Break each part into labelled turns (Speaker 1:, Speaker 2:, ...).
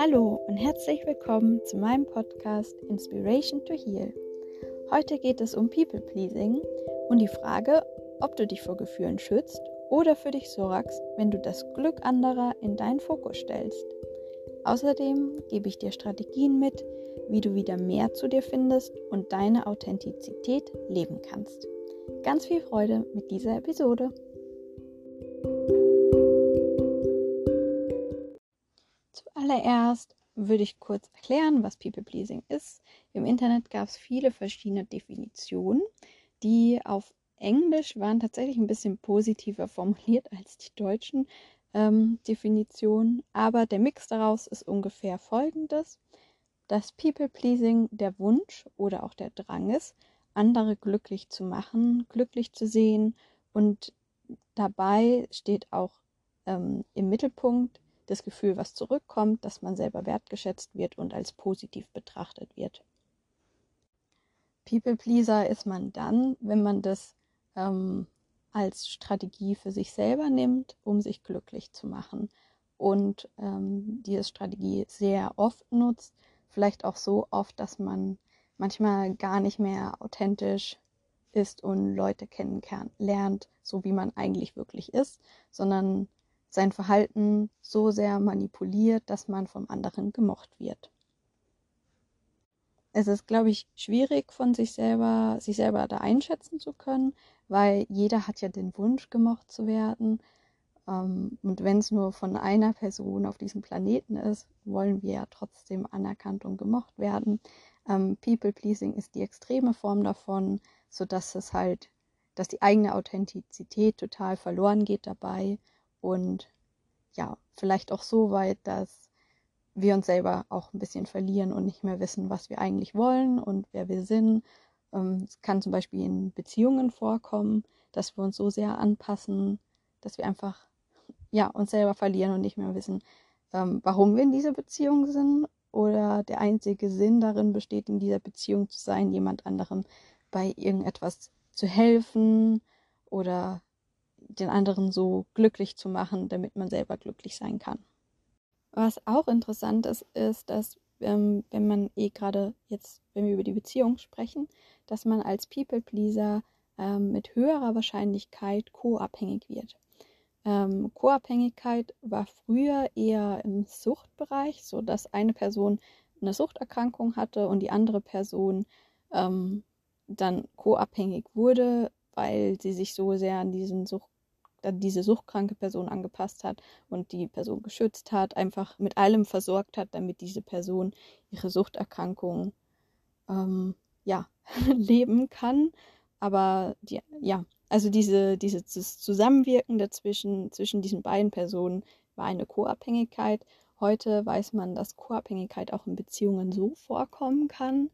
Speaker 1: Hallo und herzlich willkommen zu meinem Podcast Inspiration to Heal. Heute geht es um People Pleasing und die Frage, ob du dich vor Gefühlen schützt oder für dich sorgst, wenn du das Glück anderer in deinen Fokus stellst. Außerdem gebe ich dir Strategien mit, wie du wieder mehr zu dir findest und deine Authentizität leben kannst. Ganz viel Freude mit dieser Episode. Zuallererst würde ich kurz erklären, was People Pleasing ist. Im Internet gab es viele verschiedene Definitionen, die auf Englisch waren tatsächlich ein bisschen positiver formuliert als die deutschen ähm, Definitionen. Aber der Mix daraus ist ungefähr folgendes, dass People Pleasing der Wunsch oder auch der Drang ist, andere glücklich zu machen, glücklich zu sehen und dabei steht auch ähm, im Mittelpunkt das Gefühl, was zurückkommt, dass man selber wertgeschätzt wird und als positiv betrachtet wird. People Pleaser ist man dann, wenn man das ähm, als Strategie für sich selber nimmt, um sich glücklich zu machen und ähm, diese Strategie sehr oft nutzt, vielleicht auch so oft, dass man manchmal gar nicht mehr authentisch ist und Leute kennenlernt, so wie man eigentlich wirklich ist, sondern sein Verhalten so sehr manipuliert, dass man vom anderen gemocht wird. Es ist, glaube ich, schwierig von sich selber, sich selber da einschätzen zu können, weil jeder hat ja den Wunsch, gemocht zu werden. Ähm, und wenn es nur von einer Person auf diesem Planeten ist, wollen wir ja trotzdem anerkannt und gemocht werden. Ähm, People-Pleasing ist die extreme Form davon, sodass es halt, dass die eigene Authentizität total verloren geht dabei und ja, vielleicht auch so weit, dass wir uns selber auch ein bisschen verlieren und nicht mehr wissen, was wir eigentlich wollen und wer wir sind. Ähm, es kann zum Beispiel in Beziehungen vorkommen, dass wir uns so sehr anpassen, dass wir einfach ja, uns selber verlieren und nicht mehr wissen, ähm, warum wir in dieser Beziehung sind oder der einzige Sinn darin besteht, in dieser Beziehung zu sein, jemand anderem bei irgendetwas zu helfen oder den anderen so glücklich zu machen, damit man selber glücklich sein kann. Was auch interessant ist, ist, dass ähm, wenn man eh gerade jetzt, wenn wir über die Beziehung sprechen, dass man als People-Pleaser ähm, mit höherer Wahrscheinlichkeit co-abhängig wird. Ähm, Co-Abhängigkeit war früher eher im Suchtbereich, so dass eine Person eine Suchterkrankung hatte und die andere Person ähm, dann co-abhängig wurde, weil sie sich so sehr an diesen Sucht, an diese suchtkranke Person angepasst hat und die Person geschützt hat, einfach mit allem versorgt hat, damit diese Person ihre Suchterkrankung ähm, ja, leben kann. Aber die, ja, also diese, dieses Zusammenwirken dazwischen, zwischen diesen beiden Personen war eine Co-Abhängigkeit. Heute weiß man, dass Co-Abhängigkeit auch in Beziehungen so vorkommen kann.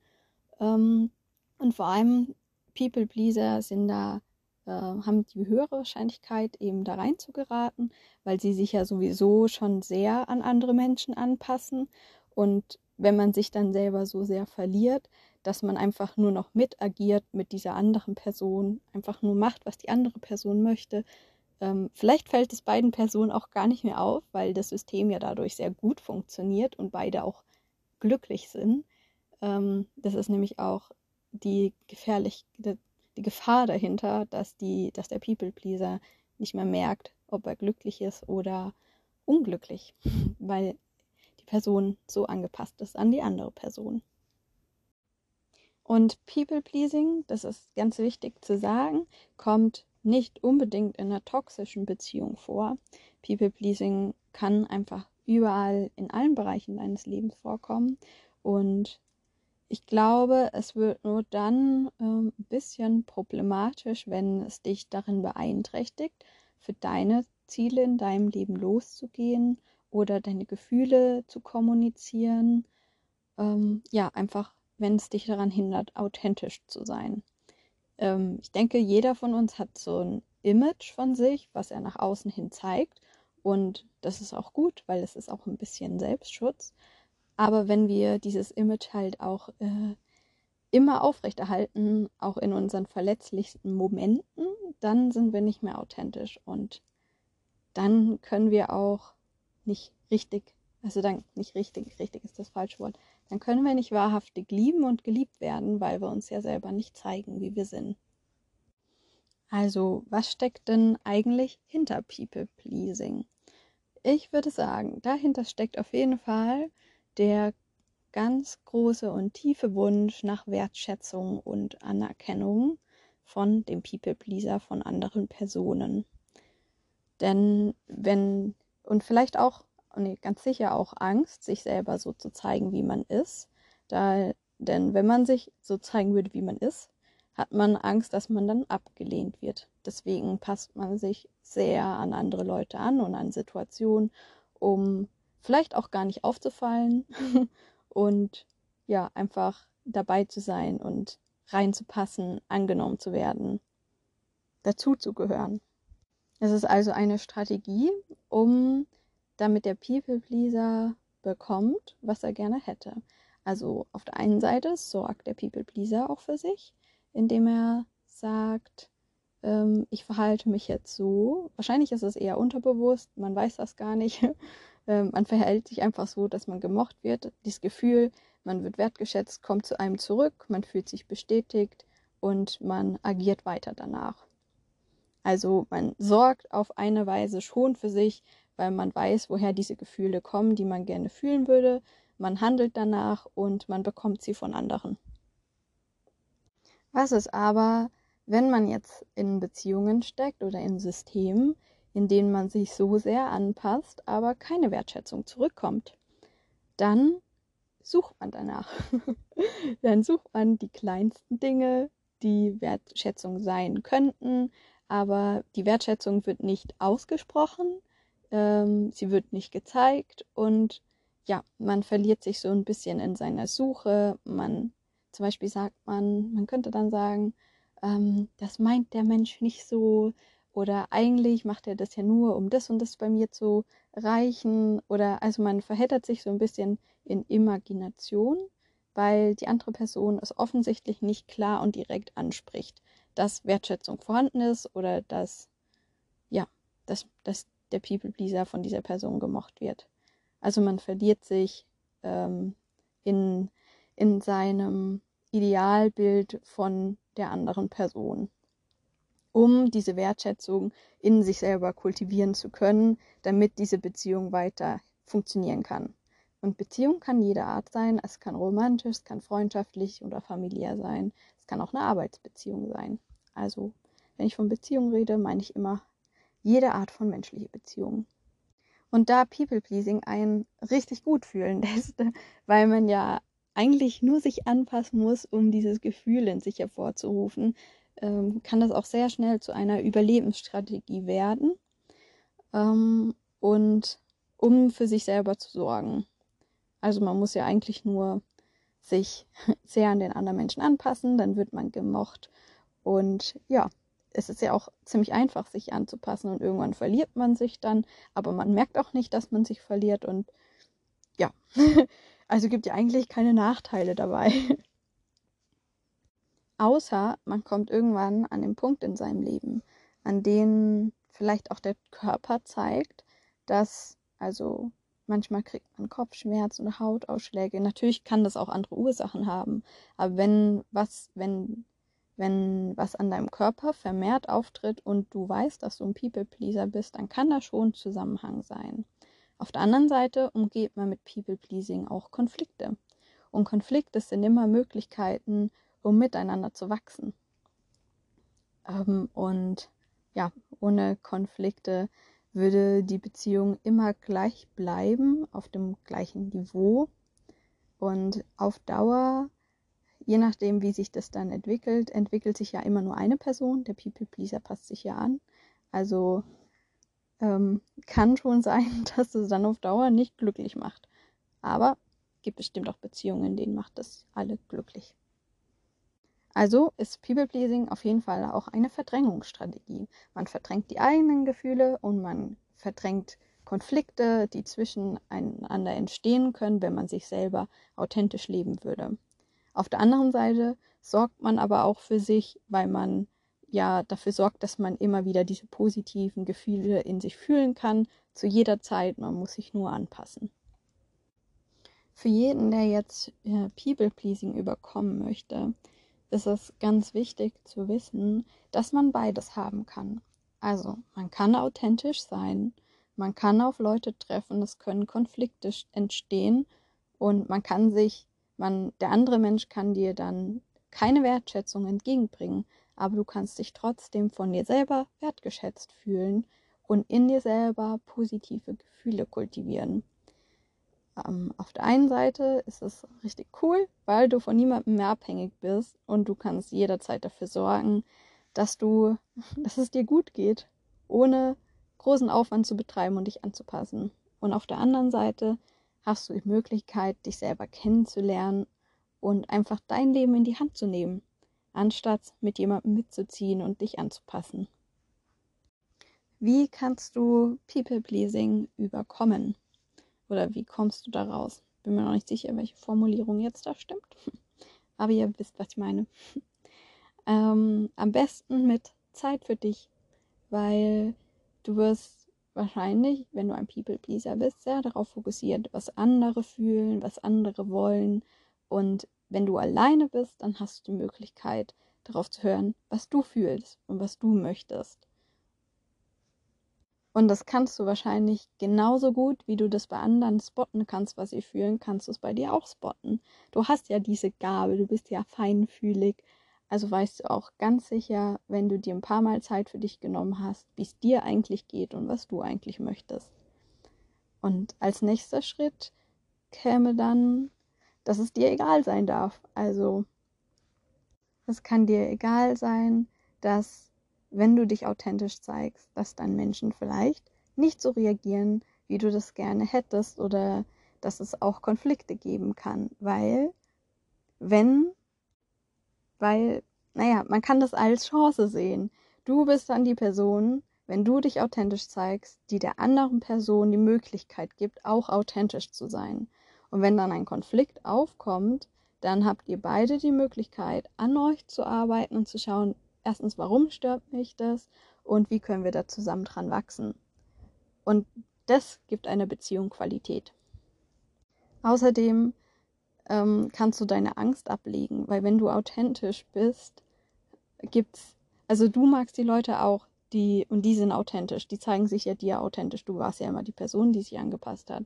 Speaker 1: Ähm, und vor allem People-Pleaser sind da, äh, haben die höhere Wahrscheinlichkeit, eben da rein zu geraten, weil sie sich ja sowieso schon sehr an andere Menschen anpassen. Und wenn man sich dann selber so sehr verliert, dass man einfach nur noch mit agiert mit dieser anderen Person, einfach nur macht, was die andere Person möchte. Ähm, vielleicht fällt es beiden Personen auch gar nicht mehr auf, weil das System ja dadurch sehr gut funktioniert und beide auch glücklich sind. Ähm, das ist nämlich auch die gefährlich, die, Gefahr dahinter, dass die, dass der People Pleaser nicht mehr merkt, ob er glücklich ist oder unglücklich, weil die Person so angepasst ist an die andere Person. Und People-Pleasing, das ist ganz wichtig zu sagen, kommt nicht unbedingt in einer toxischen Beziehung vor. People-Pleasing kann einfach überall in allen Bereichen deines Lebens vorkommen. Und ich glaube, es wird nur dann ähm, ein bisschen problematisch, wenn es dich darin beeinträchtigt, für deine Ziele in deinem Leben loszugehen oder deine Gefühle zu kommunizieren. Ähm, ja, einfach wenn es dich daran hindert, authentisch zu sein. Ähm, ich denke, jeder von uns hat so ein Image von sich, was er nach außen hin zeigt. Und das ist auch gut, weil es ist auch ein bisschen Selbstschutz. Aber wenn wir dieses Image halt auch äh, immer aufrechterhalten, auch in unseren verletzlichsten Momenten, dann sind wir nicht mehr authentisch und dann können wir auch nicht richtig also dann nicht richtig, richtig ist das falsche Wort, dann können wir nicht wahrhaftig lieben und geliebt werden, weil wir uns ja selber nicht zeigen, wie wir sind. Also, was steckt denn eigentlich hinter People Pleasing? Ich würde sagen, dahinter steckt auf jeden Fall der ganz große und tiefe Wunsch nach Wertschätzung und Anerkennung von dem People Pleaser von anderen Personen. Denn wenn, und vielleicht auch nee, ganz sicher auch Angst, sich selber so zu zeigen, wie man ist. Da, denn wenn man sich so zeigen würde, wie man ist, hat man Angst, dass man dann abgelehnt wird. Deswegen passt man sich sehr an andere Leute an und an Situationen, um vielleicht auch gar nicht aufzufallen und ja, einfach dabei zu sein und reinzupassen, angenommen zu werden, dazu zu gehören. Es ist also eine Strategie, um damit der People Pleaser bekommt, was er gerne hätte. Also auf der einen Seite sorgt der People Pleaser auch für sich, indem er sagt, ähm, ich verhalte mich jetzt so. Wahrscheinlich ist es eher unterbewusst, man weiß das gar nicht. Ähm, man verhält sich einfach so, dass man gemocht wird. Dieses Gefühl, man wird wertgeschätzt, kommt zu einem zurück, man fühlt sich bestätigt und man agiert weiter danach. Also man sorgt auf eine Weise schon für sich, weil man weiß, woher diese Gefühle kommen, die man gerne fühlen würde. Man handelt danach und man bekommt sie von anderen. Was ist aber, wenn man jetzt in Beziehungen steckt oder in Systemen, in denen man sich so sehr anpasst, aber keine Wertschätzung zurückkommt? Dann sucht man danach. Dann sucht man die kleinsten Dinge, die Wertschätzung sein könnten, aber die Wertschätzung wird nicht ausgesprochen, ähm, sie wird nicht gezeigt und ja, man verliert sich so ein bisschen in seiner Suche. Man, zum Beispiel sagt man, man könnte dann sagen, ähm, das meint der Mensch nicht so oder eigentlich macht er das ja nur, um das und das bei mir zu reichen oder also man verheddert sich so ein bisschen in Imagination, weil die andere Person es offensichtlich nicht klar und direkt anspricht, dass Wertschätzung vorhanden ist oder dass ja, dass, dass der People-Pleaser von dieser Person gemocht wird. Also man verliert sich ähm, in, in seinem Idealbild von der anderen Person, um diese Wertschätzung in sich selber kultivieren zu können, damit diese Beziehung weiter funktionieren kann. Und Beziehung kann jeder Art sein. Es kann romantisch, es kann freundschaftlich oder familiär sein. Es kann auch eine Arbeitsbeziehung sein. Also, wenn ich von Beziehung rede, meine ich immer jede Art von menschliche Beziehungen. Und da People-Pleasing einen richtig gut fühlen lässt, weil man ja eigentlich nur sich anpassen muss, um dieses Gefühl in sich hervorzurufen, ähm, kann das auch sehr schnell zu einer Überlebensstrategie werden. Ähm, und um für sich selber zu sorgen. Also man muss ja eigentlich nur sich sehr an den anderen Menschen anpassen, dann wird man gemocht. Und ja, es ist ja auch ziemlich einfach, sich anzupassen und irgendwann verliert man sich dann, aber man merkt auch nicht, dass man sich verliert und ja, also gibt ja eigentlich keine Nachteile dabei. Außer man kommt irgendwann an den Punkt in seinem Leben, an dem vielleicht auch der Körper zeigt, dass, also manchmal kriegt man Kopfschmerzen oder Hautausschläge. Natürlich kann das auch andere Ursachen haben, aber wenn was, wenn wenn was an deinem Körper vermehrt auftritt und du weißt, dass du ein People-Pleaser bist, dann kann da schon Zusammenhang sein. Auf der anderen Seite umgeht man mit People-Pleasing auch Konflikte. Und Konflikte sind immer Möglichkeiten, um miteinander zu wachsen. Ähm, und ja, ohne Konflikte würde die Beziehung immer gleich bleiben, auf dem gleichen Niveau. Und auf Dauer je nachdem, wie sich das dann entwickelt, entwickelt sich ja immer nur eine Person. Der People Pleaser passt sich ja an. Also ähm, kann schon sein, dass es dann auf Dauer nicht glücklich macht. Aber gibt bestimmt auch Beziehungen, denen macht das alle glücklich. Also ist People Pleasing auf jeden Fall auch eine Verdrängungsstrategie. Man verdrängt die eigenen Gefühle und man verdrängt Konflikte, die zwischeneinander entstehen können, wenn man sich selber authentisch leben würde. Auf der anderen Seite sorgt man aber auch für sich, weil man ja dafür sorgt, dass man immer wieder diese positiven Gefühle in sich fühlen kann, zu jeder Zeit. Man muss sich nur anpassen. für jeden, der jetzt äh, People-Pleasing überkommen möchte, ist es ganz wichtig zu wissen, dass man beides haben kann. Also, man kann authentisch sein, man kann auf Leute treffen, es können Konflikte entstehen und man kann sich, man, der andere Mensch kann dir dann keine Wertschätzung entgegenbringen, aber du kannst dich trotzdem von dir selber wertgeschätzt fühlen und in dir selber positive Gefühle kultivieren. Ähm, auf der einen Seite ist es richtig cool, weil du von niemandem mehr abhängig bist und du kannst jederzeit dafür sorgen, dass du, dass es dir gut geht, ohne großen Aufwand zu betreiben und dich anzupassen. Und auf der anderen Seite hast du die Möglichkeit, dich selber kennenzulernen und einfach dein Leben in die Hand zu nehmen, anstatt mit jemandem mitzuziehen und dich anzupassen. Wie kannst du People-Pleasing überkommen? Oder wie kommst du da raus? Bin mir noch nicht sicher, welche Formulierung jetzt da stimmt. Aber ihr wisst, was ich meine. Ähm, am besten mit Zeit für dich, weil du wirst wahrscheinlich, wenn du ein People-Pleaser bist, sehr darauf fokussiert, was andere fühlen, was andere wollen. Und wenn du alleine bist, dann hast du die Möglichkeit, darauf zu hören, was du fühlst und was du möchtest. Und das kannst du wahrscheinlich genauso gut, wie du das bei anderen spotten kannst, was sie fühlen, kannst du es bei dir auch spotten. Du hast ja diese Gabe, du bist ja feinfühlig. Also weißt du auch ganz sicher, wenn du dir ein paar Mal Zeit für dich genommen hast, wie es dir eigentlich geht und was du eigentlich möchtest. Und als nächster Schritt käme dann, dass es dir egal sein darf. Also es kann dir egal sein, dass wenn du dich authentisch zeigst, dass dann Menschen vielleicht nicht so reagieren, wie du das gerne hättest oder dass es auch Konflikte geben kann, weil wenn, weil, naja, man kann das als Chance sehen. Du bist dann die Person, wenn du dich authentisch zeigst, die der anderen Person die Möglichkeit gibt, auch authentisch zu sein. Und wenn dann ein Konflikt aufkommt, dann habt ihr beide die Möglichkeit, an euch zu arbeiten und zu schauen, erstens, warum stört mich das und wie können wir da zusammen dran wachsen. Und das gibt einer Beziehung Qualität. Außerdem ähm, kannst du deine Angst ablegen, weil wenn du authentisch bist, gibt's, also du magst die Leute auch, die, und die sind authentisch, die zeigen sich ja dir authentisch. Du warst ja immer die Person, die sich angepasst hat.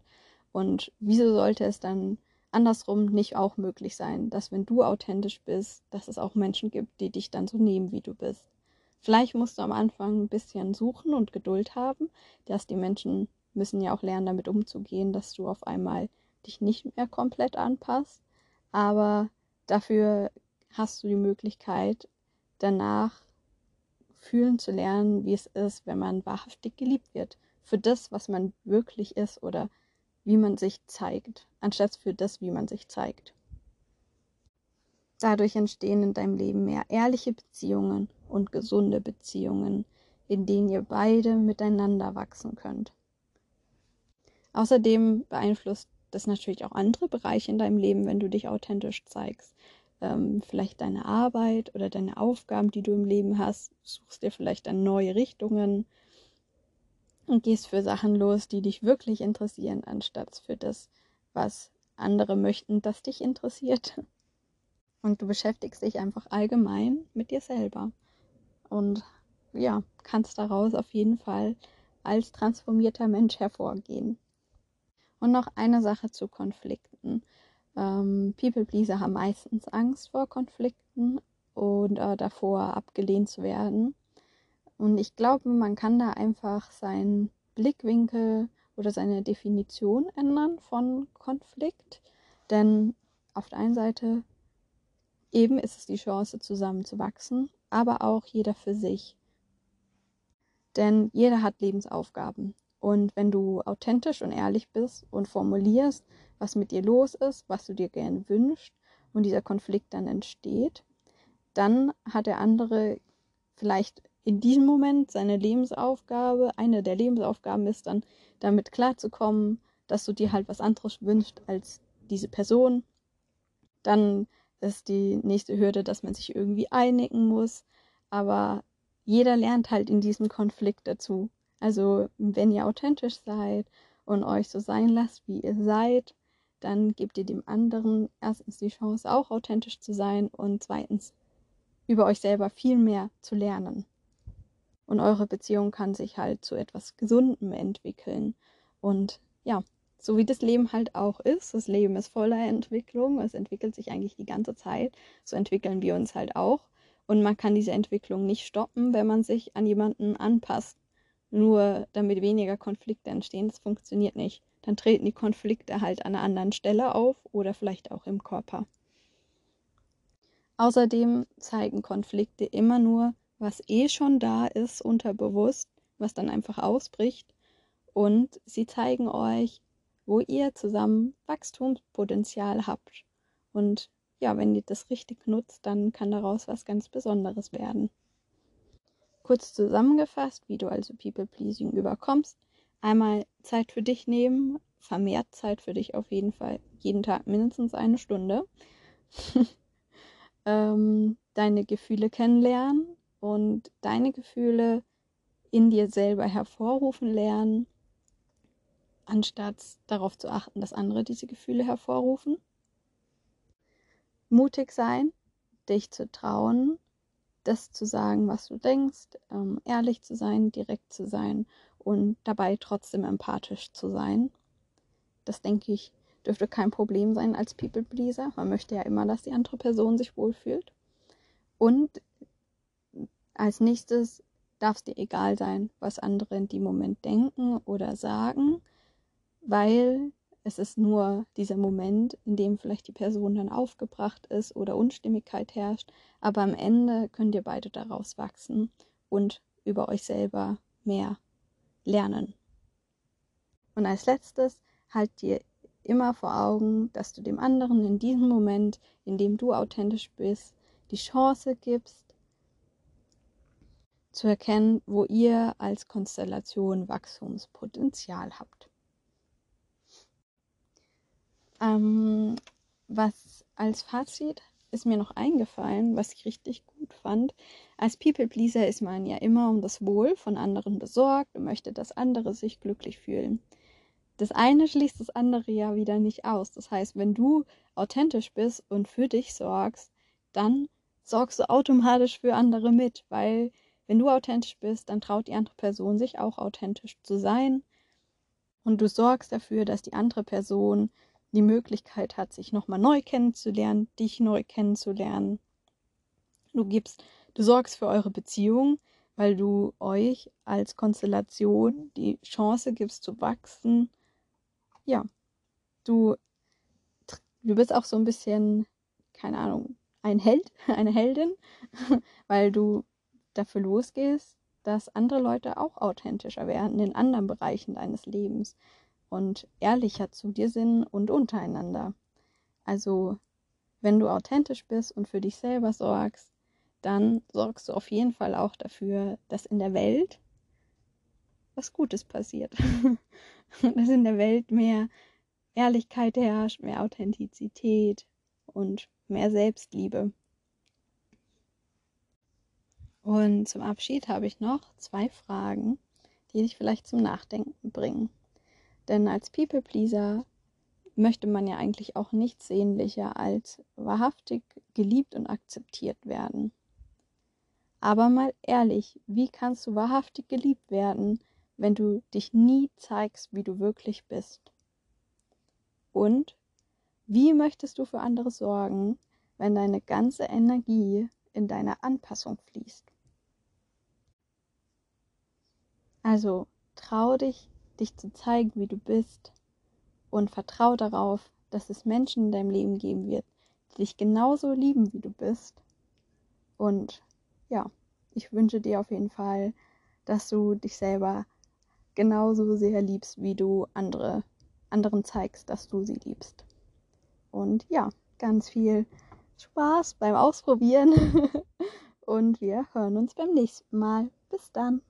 Speaker 1: Und wieso sollte es dann andersrum nicht auch möglich sein, dass wenn du authentisch bist, dass es auch Menschen gibt, die dich dann so nehmen, wie du bist. Vielleicht musst du am Anfang ein bisschen suchen und Geduld haben, dass die Menschen müssen ja auch lernen, damit umzugehen, dass du auf einmal dich nicht mehr komplett anpasst, aber dafür hast du die Möglichkeit, danach fühlen zu lernen, wie es ist, wenn man wahrhaftig geliebt wird, für das, was man wirklich ist oder wie man sich zeigt, anstatt für das, wie man sich zeigt. Dadurch entstehen in deinem Leben mehr ehrliche Beziehungen und gesunde Beziehungen, in denen ihr beide miteinander wachsen könnt. Außerdem beeinflusst das natürlich auch andere Bereiche in deinem Leben, wenn du dich authentisch zeigst. Ähm, vielleicht deine Arbeit oder deine Aufgaben, die du im Leben hast, suchst dir vielleicht dann neue Richtungen und gehst für Sachen los, die dich wirklich interessieren, anstatt für das, was andere möchten, das dich interessiert. Und du beschäftigst dich einfach allgemein mit dir selber. Und ja, kannst daraus auf jeden Fall als transformierter Mensch hervorgehen. Und noch eine Sache zu Konflikten. Ähm, People Pleaser haben meistens Angst vor Konflikten und äh, davor abgelehnt zu werden. Und ich glaube, man kann da einfach seinen Blickwinkel oder seine Definition ändern von Konflikt. Denn auf der einen Seite eben ist es die Chance, zusammen zu wachsen, aber auch jeder für sich. Denn jeder hat Lebensaufgaben. Und wenn du authentisch und ehrlich bist und formulierst, was mit dir los ist, was du dir gerne wünschst und dieser Konflikt dann entsteht, dann hat der andere vielleicht in diesem Moment seine Lebensaufgabe, eine der Lebensaufgaben ist dann, damit klarzukommen, dass du dir halt was anderes wünschst als diese Person. Dann ist die nächste Hürde, dass man sich irgendwie einigen muss. Aber jeder lernt halt in diesem Konflikt dazu. Also wenn ihr authentisch seid und euch so sein lasst, wie ihr seid, dann gebt ihr dem anderen erstens die Chance, auch authentisch zu sein und zweitens über euch selber viel mehr zu lernen. Und eure Beziehung kann sich halt zu etwas Gesundem entwickeln. Und ja, so wie das Leben halt auch ist. Das Leben ist voller Entwicklung. Es entwickelt sich eigentlich die ganze Zeit. So entwickeln wir uns halt auch. Und man kann diese Entwicklung nicht stoppen, wenn man sich an jemanden anpasst. Nur damit weniger Konflikte entstehen. Das funktioniert nicht. Dann treten die Konflikte halt an einer anderen Stelle auf oder vielleicht auch im Körper. Außerdem zeigen Konflikte immer nur, was eh schon da ist, unterbewusst, was dann einfach ausbricht. Und sie zeigen euch, wo ihr zusammen Wachstumspotenzial habt. Und ja, wenn ihr das richtig nutzt, dann kann daraus was ganz Besonderes werden. Kurz zusammengefasst, wie du also People-Pleasing überkommst. Einmal Zeit für dich nehmen, vermehrt Zeit für dich auf jeden Fall, jeden Tag mindestens eine Stunde. ähm, deine Gefühle kennenlernen und deine Gefühle in dir selber hervorrufen lernen anstatt darauf zu achten, dass andere diese Gefühle hervorrufen. Mutig sein, dich zu trauen, das zu sagen, was du denkst, ähm, ehrlich zu sein, direkt zu sein und dabei trotzdem empathisch zu sein. Das denke ich, dürfte kein Problem sein als People Pleaser. Man möchte ja immer, dass die andere Person sich wohlfühlt. Und als nächstes darf es dir egal sein, was andere in dem Moment denken oder sagen weil es ist nur dieser Moment, in dem vielleicht die Person dann aufgebracht ist oder Unstimmigkeit herrscht, aber am Ende könnt ihr beide daraus wachsen und über euch selber mehr lernen. Und als letztes halt dir immer vor Augen, dass du dem anderen in diesem Moment, in dem du authentisch bist, die Chance gibst, zu erkennen, wo ihr als Konstellation Wachstumspotenzial habt. Ähm, was als Fazit ist mir noch eingefallen, was ich richtig gut fand. Als People-Pleaser ist man ja immer um das Wohl von anderen besorgt und möchte, dass andere sich glücklich fühlen. Das eine schließt das andere ja wieder nicht aus. Das heißt, wenn du authentisch bist und für dich sorgst, dann sorgst du automatisch für andere mit, weil wenn du authentisch bist, dann traut die andere Person sich auch authentisch zu sein und du sorgst dafür, dass die andere Person die Möglichkeit hat, sich nochmal neu kennenzulernen, dich neu kennenzulernen. Du gibst, du sorgst für eure Beziehung, weil du euch als Konstellation die Chance gibst zu wachsen. Ja, du, du bist auch so ein bisschen, keine Ahnung, ein Held, eine Heldin, weil du dafür losgehst, dass andere Leute auch authentischer werden in anderen Bereichen deines Lebens und ehrlicher zu dir sind und untereinander. Also, wenn du authentisch bist und für dich selber sorgst, dann sorgst du auf jeden Fall auch dafür, dass in der Welt was Gutes passiert. dass in der Welt mehr Ehrlichkeit herrscht, mehr Authentizität und mehr Selbstliebe. Und zum Abschied habe ich noch zwei Fragen, die dich vielleicht zum Nachdenken bringen. Denn als People-Pleaser möchte man ja eigentlich auch nichts sehnlicher als wahrhaftig geliebt und akzeptiert werden. Aber mal ehrlich, wie kannst du wahrhaftig geliebt werden, wenn du dich nie zeigst, wie du wirklich bist? Und wie möchtest du für andere sorgen, wenn deine ganze Energie in deine Anpassung fließt? Also trau dich dich zu zeigen, wie du bist und vertrau darauf, dass es Menschen in deinem Leben geben wird, die dich genauso lieben, wie du bist. Und ja, ich wünsche dir auf jeden Fall, dass du dich selber genauso sehr liebst, wie du andere anderen zeigst, dass du sie liebst. Und ja, ganz viel Spaß beim Ausprobieren und wir hören uns beim nächsten Mal. Bis dann.